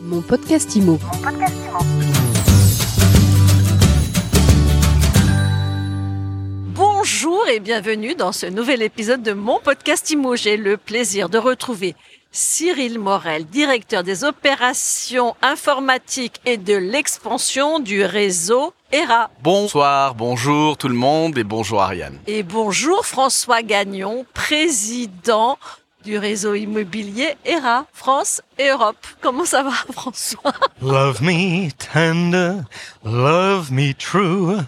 Mon podcast IMO. Bonjour et bienvenue dans ce nouvel épisode de mon podcast IMO. J'ai le plaisir de retrouver Cyril Morel, directeur des opérations informatiques et de l'expansion du réseau ERA. Bonsoir, bonjour tout le monde et bonjour Ariane. Et bonjour François Gagnon, président du réseau immobilier ERA, France et Europe. Comment ça va François? Love me tender, love me true.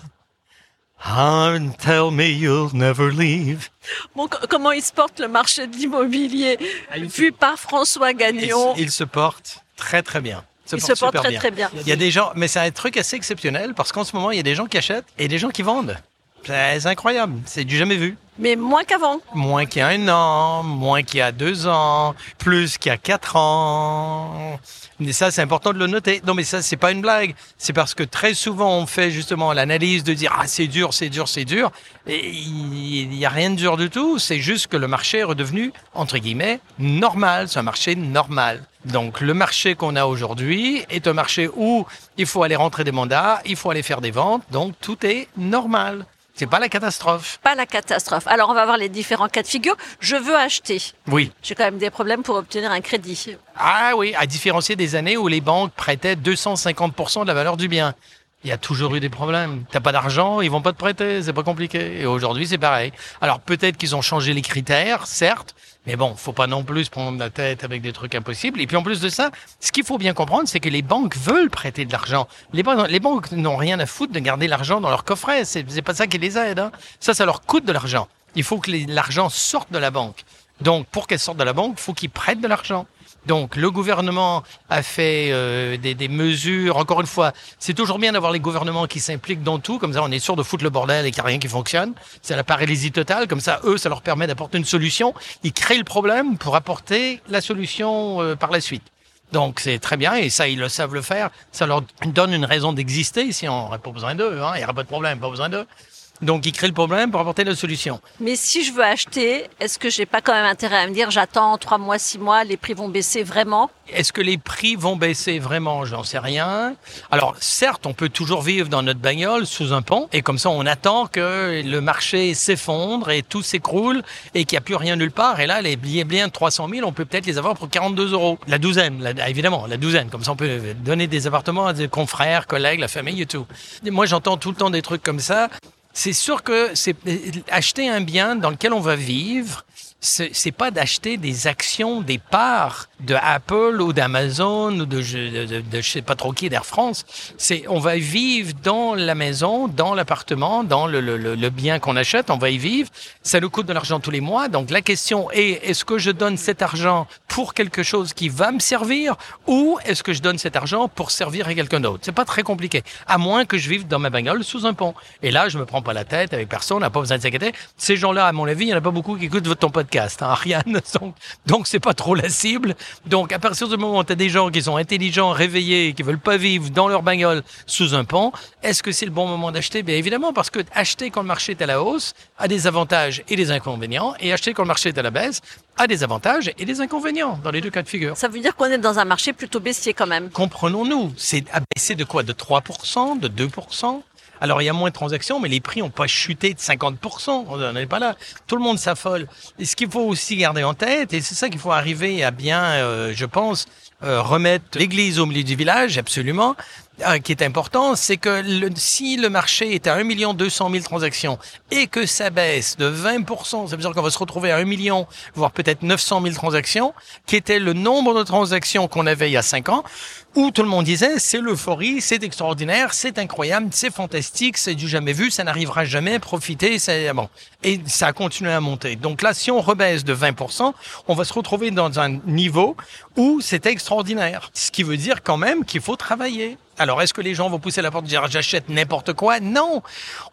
And tell me you'll never leave. Bon, co- comment il se porte le marché de l'immobilier? Vu par François Il, Gagnon il se porte très très bien. Il se porte très très bien. Il y a des gens, mais c'est un truc assez exceptionnel parce qu'en ce moment, il y a des gens qui achètent et des gens qui vendent. C'est incroyable, c'est du jamais vu. Mais moins qu'avant. Moins qu'il y a un an, moins qu'il y a deux ans, plus qu'il y a quatre ans. Mais ça, c'est important de le noter. Non, mais ça, c'est pas une blague. C'est parce que très souvent, on fait justement l'analyse de dire, ah, c'est dur, c'est dur, c'est dur. Et il y a rien de dur du tout. C'est juste que le marché est redevenu, entre guillemets, normal. C'est un marché normal. Donc, le marché qu'on a aujourd'hui est un marché où il faut aller rentrer des mandats, il faut aller faire des ventes. Donc, tout est normal. C'est pas la catastrophe. Pas la catastrophe. Alors, on va voir les différents cas de figure. Je veux acheter. Oui. J'ai quand même des problèmes pour obtenir un crédit. Ah oui, à différencier des années où les banques prêtaient 250% de la valeur du bien. Il y a toujours eu des problèmes. T'as pas d'argent, ils vont pas te prêter, c'est pas compliqué. Et aujourd'hui, c'est pareil. Alors peut-être qu'ils ont changé les critères, certes, mais bon, faut pas non plus prendre la tête avec des trucs impossibles. Et puis en plus de ça, ce qu'il faut bien comprendre, c'est que les banques veulent prêter de l'argent. Les, banques- les banques n'ont rien à foutre de garder l'argent dans leur coffret. C'est pas ça qui les aide. Hein. Ça, ça leur coûte de l'argent. Il faut que l'argent sorte de la banque. Donc, pour qu'elle sorte de la banque, faut qu'ils prêtent de l'argent. Donc, le gouvernement a fait euh, des, des mesures. Encore une fois, c'est toujours bien d'avoir les gouvernements qui s'impliquent dans tout. Comme ça, on est sûr de foutre le bordel et qu'il n'y a rien qui fonctionne. C'est la paralysie totale. Comme ça, eux, ça leur permet d'apporter une solution. Ils créent le problème pour apporter la solution euh, par la suite. Donc, c'est très bien. Et ça, ils le savent le faire. Ça leur donne une raison d'exister. Si on n'aurait pas besoin d'eux, hein, il n'y aurait pas de problème, pas besoin d'eux. Donc, ils créent le problème pour apporter la solution. Mais si je veux acheter, est-ce que j'ai pas quand même intérêt à me dire j'attends trois mois, six mois, les prix vont baisser vraiment? Est-ce que les prix vont baisser vraiment? J'en sais rien. Alors, certes, on peut toujours vivre dans notre bagnole sous un pont, et comme ça, on attend que le marché s'effondre et tout s'écroule et qu'il n'y a plus rien nulle part. Et là, les billets bien de 300 000, on peut peut-être les avoir pour 42 euros. La douzaine, la- évidemment, la douzaine. Comme ça, on peut donner des appartements à des confrères, collègues, la famille et tout. Moi, j'entends tout le temps des trucs comme ça. C'est sûr que c'est acheter un bien dans lequel on va vivre. C'est pas d'acheter des actions, des parts de Apple ou d'Amazon ou de, de, de, de je sais pas trop qui d'Air France. C'est on va vivre dans la maison, dans l'appartement, dans le, le, le, bien qu'on achète. On va y vivre. Ça nous coûte de l'argent tous les mois. Donc la question est est-ce que je donne cet argent pour quelque chose qui va me servir ou est-ce que je donne cet argent pour servir à quelqu'un d'autre? C'est pas très compliqué. À moins que je vive dans ma bagnole sous un pont. Et là, je me prends pas la tête avec personne. On n'a pas besoin de s'inquiéter. Ces gens-là, à mon avis, il y en a pas beaucoup qui écoutent votre- ton hein, Ariane. Donc, donc c'est pas trop la cible. Donc, à partir du moment où tu as des gens qui sont intelligents, réveillés, qui veulent pas vivre dans leur bagnole sous un pont, est-ce que c'est le bon moment d'acheter? Bien évidemment, parce que acheter quand le marché est à la hausse a des avantages et des inconvénients, et acheter quand le marché est à la baisse a des avantages et des inconvénients dans les deux cas de figure. Ça veut dire qu'on est dans un marché plutôt baissier quand même. Comprenons-nous, c'est à baisser de quoi? De 3%, de 2% alors, il y a moins de transactions, mais les prix n'ont pas chuté de 50%. On n'en est pas là. Tout le monde s'affole. Et ce qu'il faut aussi garder en tête, et c'est ça qu'il faut arriver à bien, euh, je pense, euh, remettre l'église au milieu du village, absolument, euh, qui est important, c'est que si le marché est à 1 200 000 transactions et que ça baisse de 20%, ça veut dire qu'on va se retrouver à 1 million, voire peut-être 900 000 transactions, qui était le nombre de transactions qu'on avait il y a 5 ans, où tout le monde disait c'est l'euphorie, c'est extraordinaire, c'est incroyable, c'est fantastique, c'est du jamais vu, ça n'arrivera jamais, profitez, c'est bon. Et ça a continué à monter. Donc là, si on rebaisse de 20%, on va se retrouver dans un niveau où c'est extraordinaire. Ce qui veut dire quand même qu'il faut travailler. Alors, est-ce que les gens vont pousser la porte et dire j'achète n'importe quoi? Non.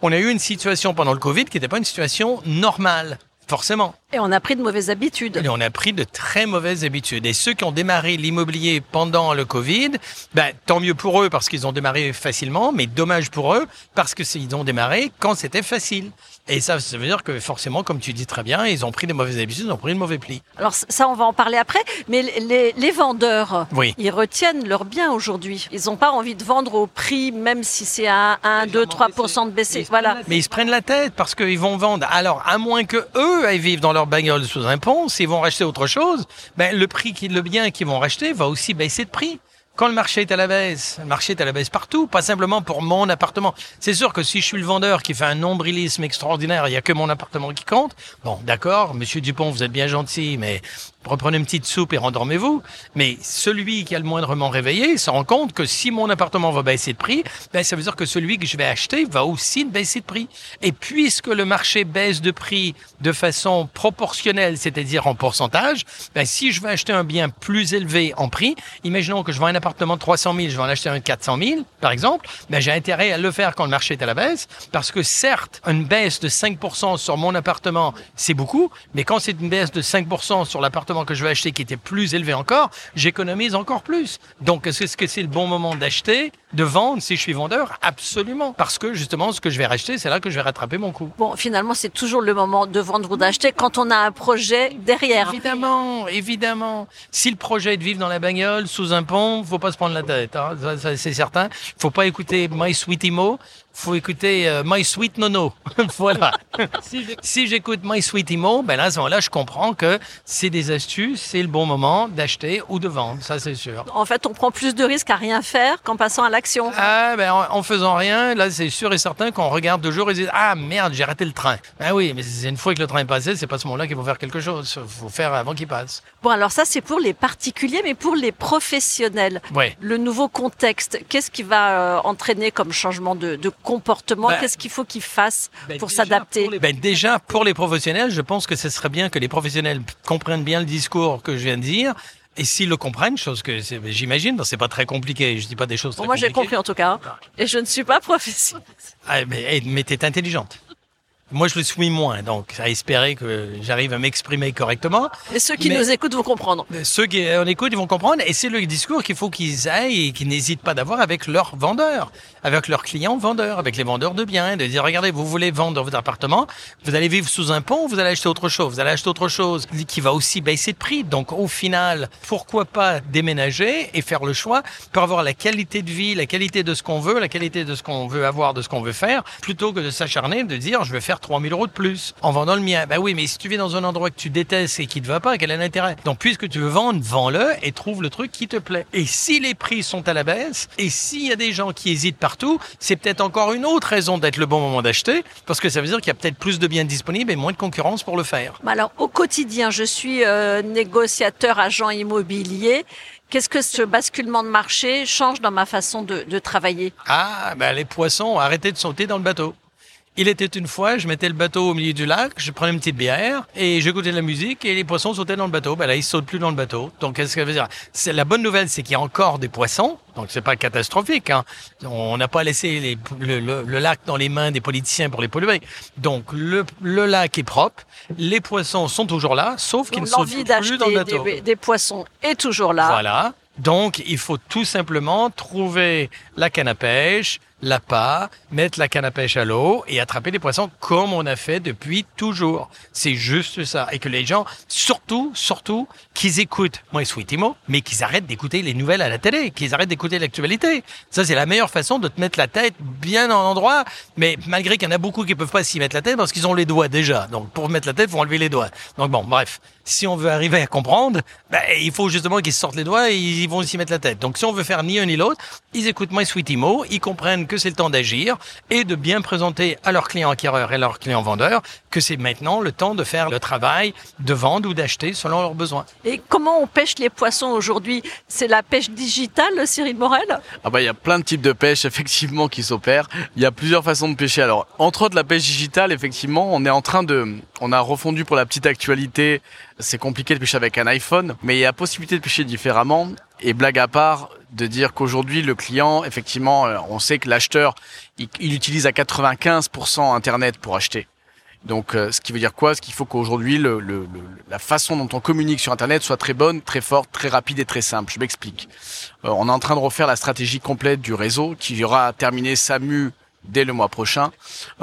On a eu une situation pendant le Covid qui n'était pas une situation normale, forcément. Et on a pris de mauvaises habitudes. Et on a pris de très mauvaises habitudes. Et ceux qui ont démarré l'immobilier pendant le Covid, ben, tant mieux pour eux parce qu'ils ont démarré facilement, mais dommage pour eux parce que ils ont démarré quand c'était facile. Et ça, ça veut dire que forcément, comme tu dis très bien, ils ont pris des mauvaises habitudes, ils ont pris de mauvais plis. Alors ça, on va en parler après. Mais les, les vendeurs, Oui. ils retiennent leurs biens aujourd'hui. Ils n'ont pas envie de vendre au prix, même si c'est à 1, 2, 3% de baisser. Voilà. Mais ils se prennent la tête parce qu'ils vont vendre. Alors, à moins que eux aillent vivre dans leur bagnole sous un pont, s'ils vont racheter autre chose, ben, le prix, qui- le bien qu'ils vont racheter va aussi baisser de prix. Quand le marché est à la baisse, le marché est à la baisse partout, pas simplement pour mon appartement. C'est sûr que si je suis le vendeur qui fait un nombrilisme extraordinaire, il y a que mon appartement qui compte. Bon, d'accord, monsieur Dupont, vous êtes bien gentil, mais reprenez une petite soupe et rendormez-vous. Mais celui qui a le moindrement réveillé se rend compte que si mon appartement va baisser de prix, ben, ça veut dire que celui que je vais acheter va aussi baisser de prix. Et puisque le marché baisse de prix de façon proportionnelle, c'est-à-dire en pourcentage, ben, si je veux acheter un bien plus élevé en prix, imaginons que je vends un appartement de 300 000, je vais en acheter un de 400 000, par exemple, ben, j'ai intérêt à le faire quand le marché est à la baisse, parce que certes, une baisse de 5% sur mon appartement, c'est beaucoup, mais quand c'est une baisse de 5% sur l'appartement que je vais acheter qui était plus élevé encore, j'économise encore plus. Donc, est-ce que c'est le bon moment d'acheter, de vendre si je suis vendeur? Absolument. Parce que justement, ce que je vais racheter, c'est là que je vais rattraper mon coût. Bon, finalement, c'est toujours le moment de vendre ou d'acheter quand on a un projet derrière. Évidemment, évidemment. Si le projet est de vivre dans la bagnole, sous un pont, faut pas se prendre la tête. Hein. Ça, ça, c'est certain. Faut pas écouter My Sweet Imo. Faut écouter euh, My Sweet Nono. voilà. si j'écoute My Sweet Imo, ben là, à ce moment-là, je comprends que c'est des astuces, c'est le bon moment d'acheter ou de vendre. Ça, c'est sûr. En fait, on prend plus de risques à rien faire qu'en passant à l'action. Ah, ben, en, en faisant rien, là, c'est sûr et certain qu'on regarde deux jours et dit Ah, merde, j'ai raté le train. Ah oui, mais c'est une fois que le train est passé, c'est pas à ce moment-là qu'il faut faire quelque chose. faut faire avant qu'il passe. Bon, alors ça, c'est pour les particuliers, mais pour les professionnels. Ouais. Le nouveau contexte, qu'est-ce qui va euh, entraîner comme changement de, de comportement? Ben, Qu'est-ce qu'il faut qu'ils fassent Ben, pour s'adapter? les- ben, Déjà, pour les professionnels, je pense que ce serait bien que les professionnels comprennent bien le discours que je viens de dire. Et s'ils le comprennent, chose que j'imagine, c'est pas très compliqué, je dis pas des choses Bon, très Moi, j'ai compris en tout cas. hein. Et je ne suis pas professionnelle. Ah, mais hey, mais t'es intelligente. Moi, je le suis moins, donc à espérer que j'arrive à m'exprimer correctement. Et ceux qui Mais- nous écoutent vont comprendre. Ceux qui en écoutent, ils vont comprendre. Et c'est le discours qu'il faut qu'ils aillent et qu'ils n'hésitent pas d'avoir avec leurs vendeurs, avec leurs clients vendeurs, avec les vendeurs de biens, de dire, regardez, vous voulez vendre votre appartement, vous allez vivre sous un pont, vous allez acheter autre chose, vous allez acheter autre chose qui va aussi baisser de prix. Donc, au final, pourquoi pas déménager et faire le choix pour avoir la qualité de vie, la qualité de ce qu'on veut, la qualité de ce qu'on veut avoir, de ce qu'on veut faire, plutôt que de s'acharner, de dire, je vais faire 3000 euros de plus en vendant le mien. Ben oui, mais si tu vis dans un endroit que tu détestes et qui te va pas, quel est l'intérêt? Donc, puisque tu veux vendre, vends-le et trouve le truc qui te plaît. Et si les prix sont à la baisse, et s'il y a des gens qui hésitent partout, c'est peut-être encore une autre raison d'être le bon moment d'acheter, parce que ça veut dire qu'il y a peut-être plus de biens disponibles et moins de concurrence pour le faire. Mais Alors, au quotidien, je suis euh, négociateur, agent immobilier. Qu'est-ce que ce basculement de marché change dans ma façon de, de travailler? Ah, ben les poissons, arrêtez de sauter dans le bateau. Il était une fois, je mettais le bateau au milieu du lac, je prenais une petite bière et j'écoutais de la musique et les poissons sautaient dans le bateau. Ben là, ils sautent plus dans le bateau. Donc, qu'est-ce que ça veut dire? C'est la bonne nouvelle, c'est qu'il y a encore des poissons. Donc, c'est pas catastrophique. Hein. On n'a pas laissé les- le, le- le lac dans les mains des politiciens pour les polluer. Donc, le, le lac est propre. Les poissons sont toujours là, sauf qu'ils ne sautent plus dans le bateau. des, des poissons est toujours là. Voilà. Donc, il faut tout simplement trouver la canne à pêche, l'appât, mettre la canne à pêche à l'eau et attraper les poissons comme on a fait depuis toujours. C'est juste ça. Et que les gens, surtout, surtout, qu'ils écoutent moi Sweetimo, mais qu'ils arrêtent d'écouter les nouvelles à la télé, qu'ils arrêtent d'écouter l'actualité. Ça, c'est la meilleure façon de te mettre la tête bien en endroit. Mais malgré qu'il y en a beaucoup qui peuvent pas s'y mettre la tête parce qu'ils ont les doigts déjà. Donc, pour mettre la tête, faut enlever les doigts. Donc bon, bref. Si on veut arriver à comprendre, ben, il faut justement qu'ils sortent les doigts et ils vont s'y mettre la tête. Donc, si on veut faire ni un ni l'autre, ils écoutent Sweet Imo, ils comprennent que c'est le temps d'agir et de bien présenter à leurs clients acquéreurs et leurs clients vendeurs que c'est maintenant le temps de faire le travail de vendre ou d'acheter selon leurs besoins. Et comment on pêche les poissons aujourd'hui? C'est la pêche digitale, Cyril Morel? Ah bah il y a plein de types de pêche effectivement qui s'opèrent. Il y a plusieurs façons de pêcher. Alors entre autres la pêche digitale effectivement, on est en train de, on a refondu pour la petite actualité. C'est compliqué de pêcher avec un iPhone, mais il y a possibilité de pêcher différemment. Et blague à part, de dire qu'aujourd'hui le client, effectivement, euh, on sait que l'acheteur, il, il utilise à 95% Internet pour acheter. Donc, euh, ce qui veut dire quoi? Ce qu'il faut qu'aujourd'hui, le, le, le, la façon dont on communique sur Internet soit très bonne, très forte, très rapide et très simple. Je m'explique. Euh, on est en train de refaire la stratégie complète du réseau qui aura terminé SAMU dès le mois prochain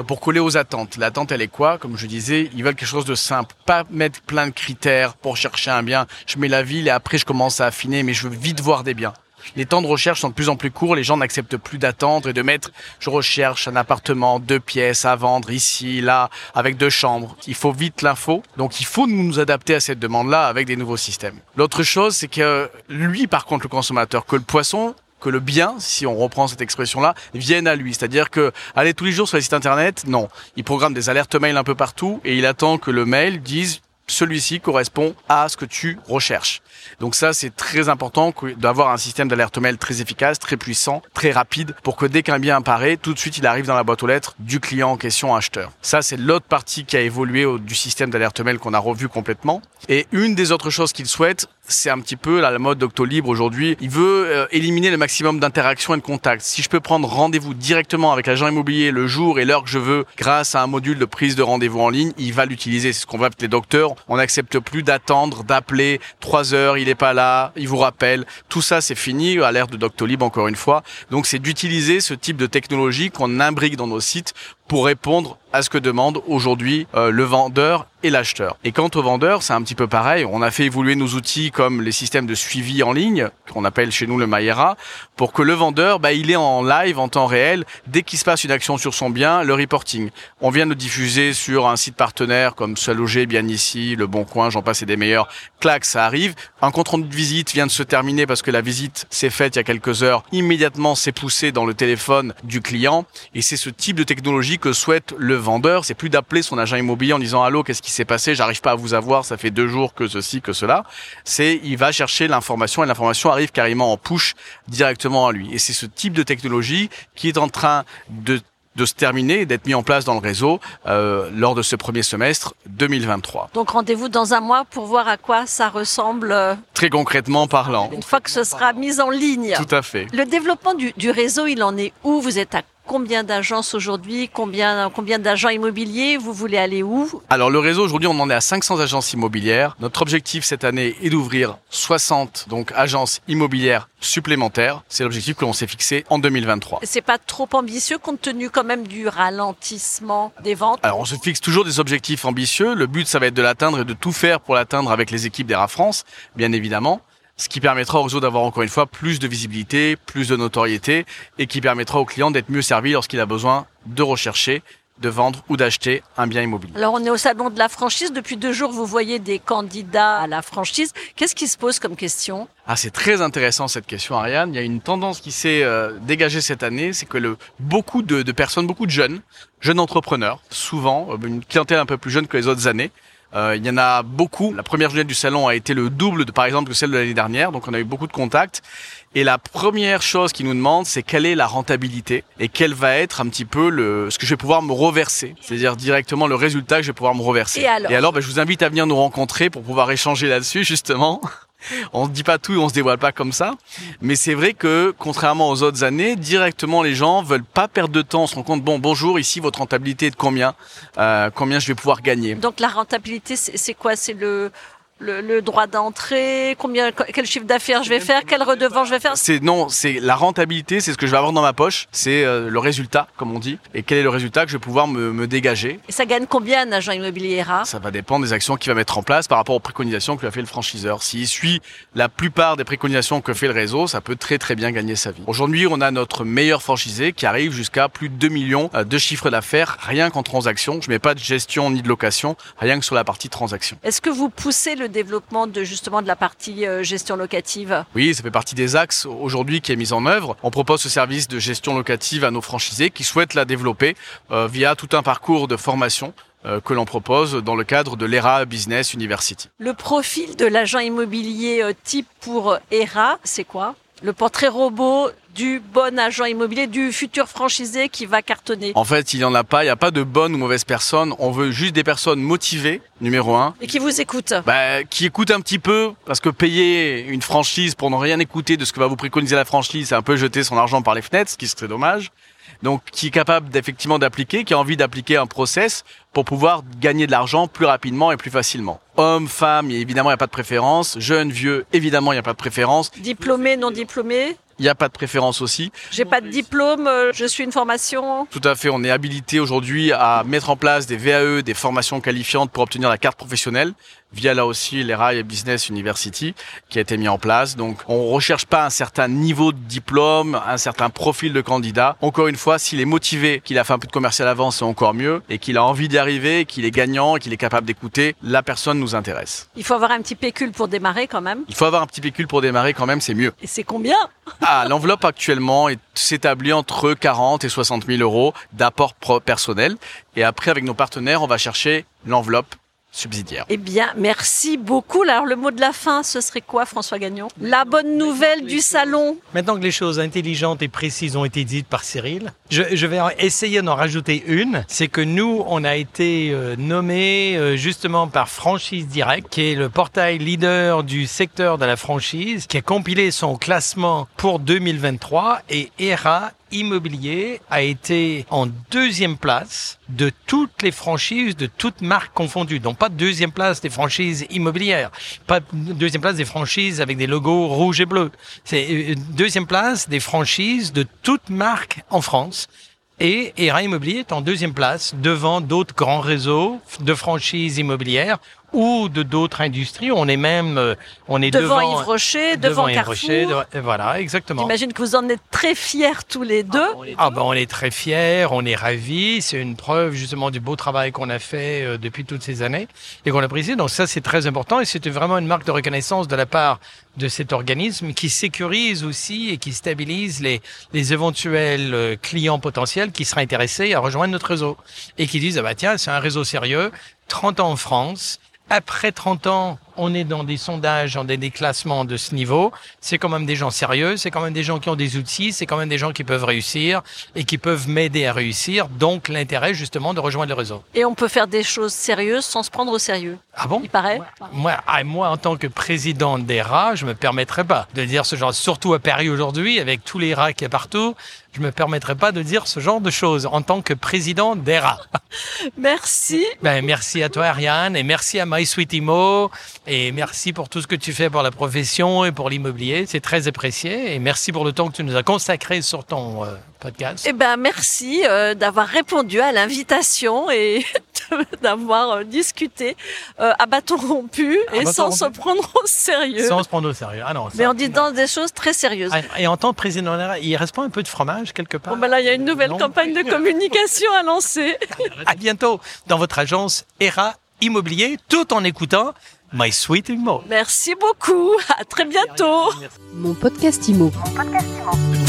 pour coller aux attentes. L'attente, elle est quoi? Comme je disais, ils veulent quelque chose de simple, pas mettre plein de critères pour chercher un bien. Je mets la ville et après je commence à affiner, mais je veux vite voir des biens. Les temps de recherche sont de plus en plus courts, les gens n'acceptent plus d'attendre et de mettre je recherche un appartement, deux pièces à vendre ici, là, avec deux chambres. Il faut vite l'info. Donc il faut nous adapter à cette demande-là avec des nouveaux systèmes. L'autre chose, c'est que lui, par contre, le consommateur, que le poisson, que le bien, si on reprend cette expression-là, vienne à lui. C'est-à-dire que aller tous les jours sur les sites internet, non. Il programme des alertes mail un peu partout et il attend que le mail dise celui-ci correspond à ce que tu recherches. Donc ça, c'est très important d'avoir un système d'alerte mail très efficace, très puissant, très rapide, pour que dès qu'un bien apparaît, tout de suite, il arrive dans la boîte aux lettres du client en question acheteur. Ça, c'est l'autre partie qui a évolué du système d'alerte mail qu'on a revu complètement. Et une des autres choses qu'il souhaite, c'est un petit peu la mode Doctolib aujourd'hui. Il veut euh, éliminer le maximum d'interactions et de contacts. Si je peux prendre rendez-vous directement avec l'agent immobilier le jour et l'heure que je veux, grâce à un module de prise de rendez-vous en ligne, il va l'utiliser. C'est ce qu'on voit avec les docteurs. On n'accepte plus d'attendre, d'appeler trois heures, il est pas là, il vous rappelle. Tout ça, c'est fini à l'ère de Doctolib encore une fois. Donc, c'est d'utiliser ce type de technologie qu'on imbrique dans nos sites pour répondre à ce que demande aujourd'hui euh, le vendeur et l'acheteur. Et quant au vendeur, c'est un petit peu pareil. On a fait évoluer nos outils comme les systèmes de suivi en ligne, qu'on appelle chez nous le Maïra, pour que le vendeur, bah, il est en live, en temps réel, dès qu'il se passe une action sur son bien, le reporting. On vient de diffuser sur un site partenaire comme Seul Loger, Bien Ici, Le Bon Coin, j'en passe et des meilleurs. Clac, ça arrive. Un compte rendu de visite vient de se terminer parce que la visite s'est faite il y a quelques heures. Immédiatement, c'est poussé dans le téléphone du client. Et c'est ce type de technologie que souhaite le vendeur. C'est plus d'appeler son agent immobilier en disant allô, qu'est-ce qui s'est passé, j'arrive pas à vous avoir, ça fait deux jours que ceci, que cela. C'est, il va chercher l'information et l'information arrive carrément en push directement à lui. Et c'est ce type de technologie qui est en train de de se terminer et d'être mis en place dans le réseau euh, lors de ce premier semestre 2023. Donc rendez-vous dans un mois pour voir à quoi ça ressemble. Euh, Très concrètement parlant. Une fois que ce sera mis en ligne. Tout à fait. Le développement du, du réseau, il en est où? Vous êtes à Combien d'agences aujourd'hui Combien, combien d'agents immobiliers Vous voulez aller où? Alors le réseau aujourd'hui, on en est à 500 agences immobilières. Notre objectif cette année est d'ouvrir 60 donc agences immobilières supplémentaires. C'est l'objectif que l'on s'est fixé en 2023. C'est pas trop ambitieux compte tenu quand même du ralentissement des ventes? Alors on se fixe toujours des objectifs ambitieux. Le but, ça va être de l'atteindre et de tout faire pour l'atteindre avec les équipes d'Era France, bien évidemment ce qui permettra au réseau d'avoir encore une fois plus de visibilité, plus de notoriété et qui permettra au client d'être mieux servi lorsqu'il a besoin de rechercher de vendre ou d'acheter un bien immobilier. Alors on est au salon de la franchise. Depuis deux jours, vous voyez des candidats à la franchise. Qu'est-ce qui se pose comme question? Ah, c'est très intéressant cette question, Ariane. Il y a une tendance qui s'est euh, dégagée cette année, c'est que le, beaucoup de, de, personnes, beaucoup de jeunes, jeunes entrepreneurs, souvent euh, une clientèle un peu plus jeune que les autres années, euh, il y en a beaucoup. La première journée du salon a été le double, de, par exemple, que celle de l'année dernière. Donc, on a eu beaucoup de contacts. Et la première chose qu'ils nous demandent, c'est quelle est la rentabilité et quel va être un petit peu le ce que je vais pouvoir me reverser, c'est-à-dire directement le résultat que je vais pouvoir me reverser. Et alors, et alors ben, je vous invite à venir nous rencontrer pour pouvoir échanger là-dessus justement on ne dit pas tout et on se dévoile pas comme ça. Mais c'est vrai que, contrairement aux autres années, directement les gens veulent pas perdre de temps. On se rend compte, bon, bonjour, ici votre rentabilité est de combien? Euh, Combien je vais pouvoir gagner? Donc la rentabilité, c'est quoi? C'est le le, le, droit d'entrée, combien, quel chiffre d'affaires je vais faire, quelle redevance je vais faire? C'est non, c'est la rentabilité, c'est ce que je vais avoir dans ma poche, c'est euh, le résultat, comme on dit, et quel est le résultat que je vais pouvoir me, me dégager? Et ça gagne combien un agent immobilier rare Ça va dépendre des actions qu'il va mettre en place par rapport aux préconisations que a fait le franchiseur. S'il suit la plupart des préconisations que fait le réseau, ça peut très très bien gagner sa vie. Aujourd'hui, on a notre meilleur franchisé qui arrive jusqu'à plus de 2 millions euh, de chiffres d'affaires rien qu'en transaction. Je mets pas de gestion ni de location, rien que sur la partie transaction. Est-ce que vous poussez le développement de justement de la partie euh, gestion locative? Oui, ça fait partie des axes aujourd'hui qui est mis en œuvre. On propose ce service de gestion locative à nos franchisés qui souhaitent la développer euh, via tout un parcours de formation euh, que l'on propose dans le cadre de l'ERA Business University. Le profil de l'agent immobilier type pour ERA, c'est quoi? Le portrait robot du bon agent immobilier, du futur franchisé qui va cartonner En fait, il n'y en a pas. Il n'y a pas de bonne ou mauvaise personne. On veut juste des personnes motivées, numéro un. Et qui vous écoutent bah, Qui écoutent un petit peu, parce que payer une franchise pour ne rien écouter de ce que va vous préconiser la franchise, c'est un peu jeter son argent par les fenêtres, ce qui serait dommage. Donc qui est capable d'effectivement d'appliquer, qui a envie d'appliquer un process pour pouvoir gagner de l'argent plus rapidement et plus facilement. Homme, femme, évidemment, il n'y a pas de préférence. Jeune, vieux, évidemment, il n'y a pas de préférence. Diplômé, non diplômé il n'y a pas de préférence aussi. J'ai pas de diplôme, euh, je suis une formation. Tout à fait, on est habilité aujourd'hui à mettre en place des VAE, des formations qualifiantes pour obtenir la carte professionnelle via là aussi l'ERA Business University qui a été mis en place. Donc on recherche pas un certain niveau de diplôme, un certain profil de candidat. Encore une fois, s'il est motivé, qu'il a fait un peu de commercial avant, c'est encore mieux, et qu'il a envie d'y arriver, qu'il est gagnant, qu'il est capable d'écouter, la personne nous intéresse. Il faut avoir un petit pécule pour démarrer quand même. Il faut avoir un petit pécule pour démarrer quand même, c'est mieux. Et c'est combien? Ah, l'enveloppe actuellement s'établit entre 40 et 60 000 euros d'apport personnel. Et après, avec nos partenaires, on va chercher l'enveloppe subsidiaire. Eh bien, merci beaucoup. Alors, le mot de la fin, ce serait quoi, François Gagnon? La bonne nouvelle du salon. Maintenant que les choses intelligentes et précises ont été dites par Cyril, je, vais essayer d'en rajouter une. C'est que nous, on a été euh, nommé euh, justement par Franchise Direct, qui est le portail leader du secteur de la franchise, qui a compilé son classement pour 2023 et ERA immobilier a été en deuxième place de toutes les franchises, de toutes marques confondues. Donc pas deuxième place des franchises immobilières, pas deuxième place des franchises avec des logos rouges et bleus. C'est euh, deuxième place des franchises de toutes marques en France. Et ERA Immobilier est en deuxième place devant d'autres grands réseaux de franchises immobilières ou de d'autres industries. On est même, euh, on est devant, devant Yves Rocher, devant, devant Carrefour. voilà, exactement. J'imagine que vous en êtes très fiers tous les deux. Ah, ah ben on est très fiers, on est ravis. C'est une preuve justement du beau travail qu'on a fait euh, depuis toutes ces années et qu'on apprécie. Donc ça c'est très important et c'était vraiment une marque de reconnaissance de la part de cet organisme qui sécurise aussi et qui stabilise les, les éventuels euh, clients potentiels qui seraient intéressés à rejoindre notre réseau et qui disent ah bah tiens c'est un réseau sérieux 30 ans en France après 30 ans, on est dans des sondages, dans des classements de ce niveau. C'est quand même des gens sérieux, c'est quand même des gens qui ont des outils, c'est quand même des gens qui peuvent réussir et qui peuvent m'aider à réussir. Donc l'intérêt justement de rejoindre le réseau. Et on peut faire des choses sérieuses sans se prendre au sérieux. Ah bon? Il paraît. Moi, ah, moi, en tant que président des rats, je me permettrais pas de dire ce genre, surtout à Paris aujourd'hui, avec tous les rats qu'il y a partout je me permettrai pas de dire ce genre de choses en tant que président d'ERA. Merci. Ben, merci à toi, Ariane, et merci à My Sweet Imo, et merci pour tout ce que tu fais pour la profession et pour l'immobilier. C'est très apprécié, et merci pour le temps que tu nous as consacré sur ton euh, podcast. Eh ben, merci euh, d'avoir répondu à l'invitation et d'avoir euh, discuté euh, à bâton rompu et sans se prendre au sérieux. Sans se prendre au sérieux. Ah non. Mais en disant des choses très sérieuses. Ah, et en tant que président, il reste pas un peu de fromage quelque part? Bon ben là, il y a une nouvelle campagne de communication à lancer. à bientôt dans votre agence ERA Immobilier, tout en écoutant My Sweet Immo. Merci beaucoup. À très bientôt. Mon podcast Imo. Mon podcast Imo.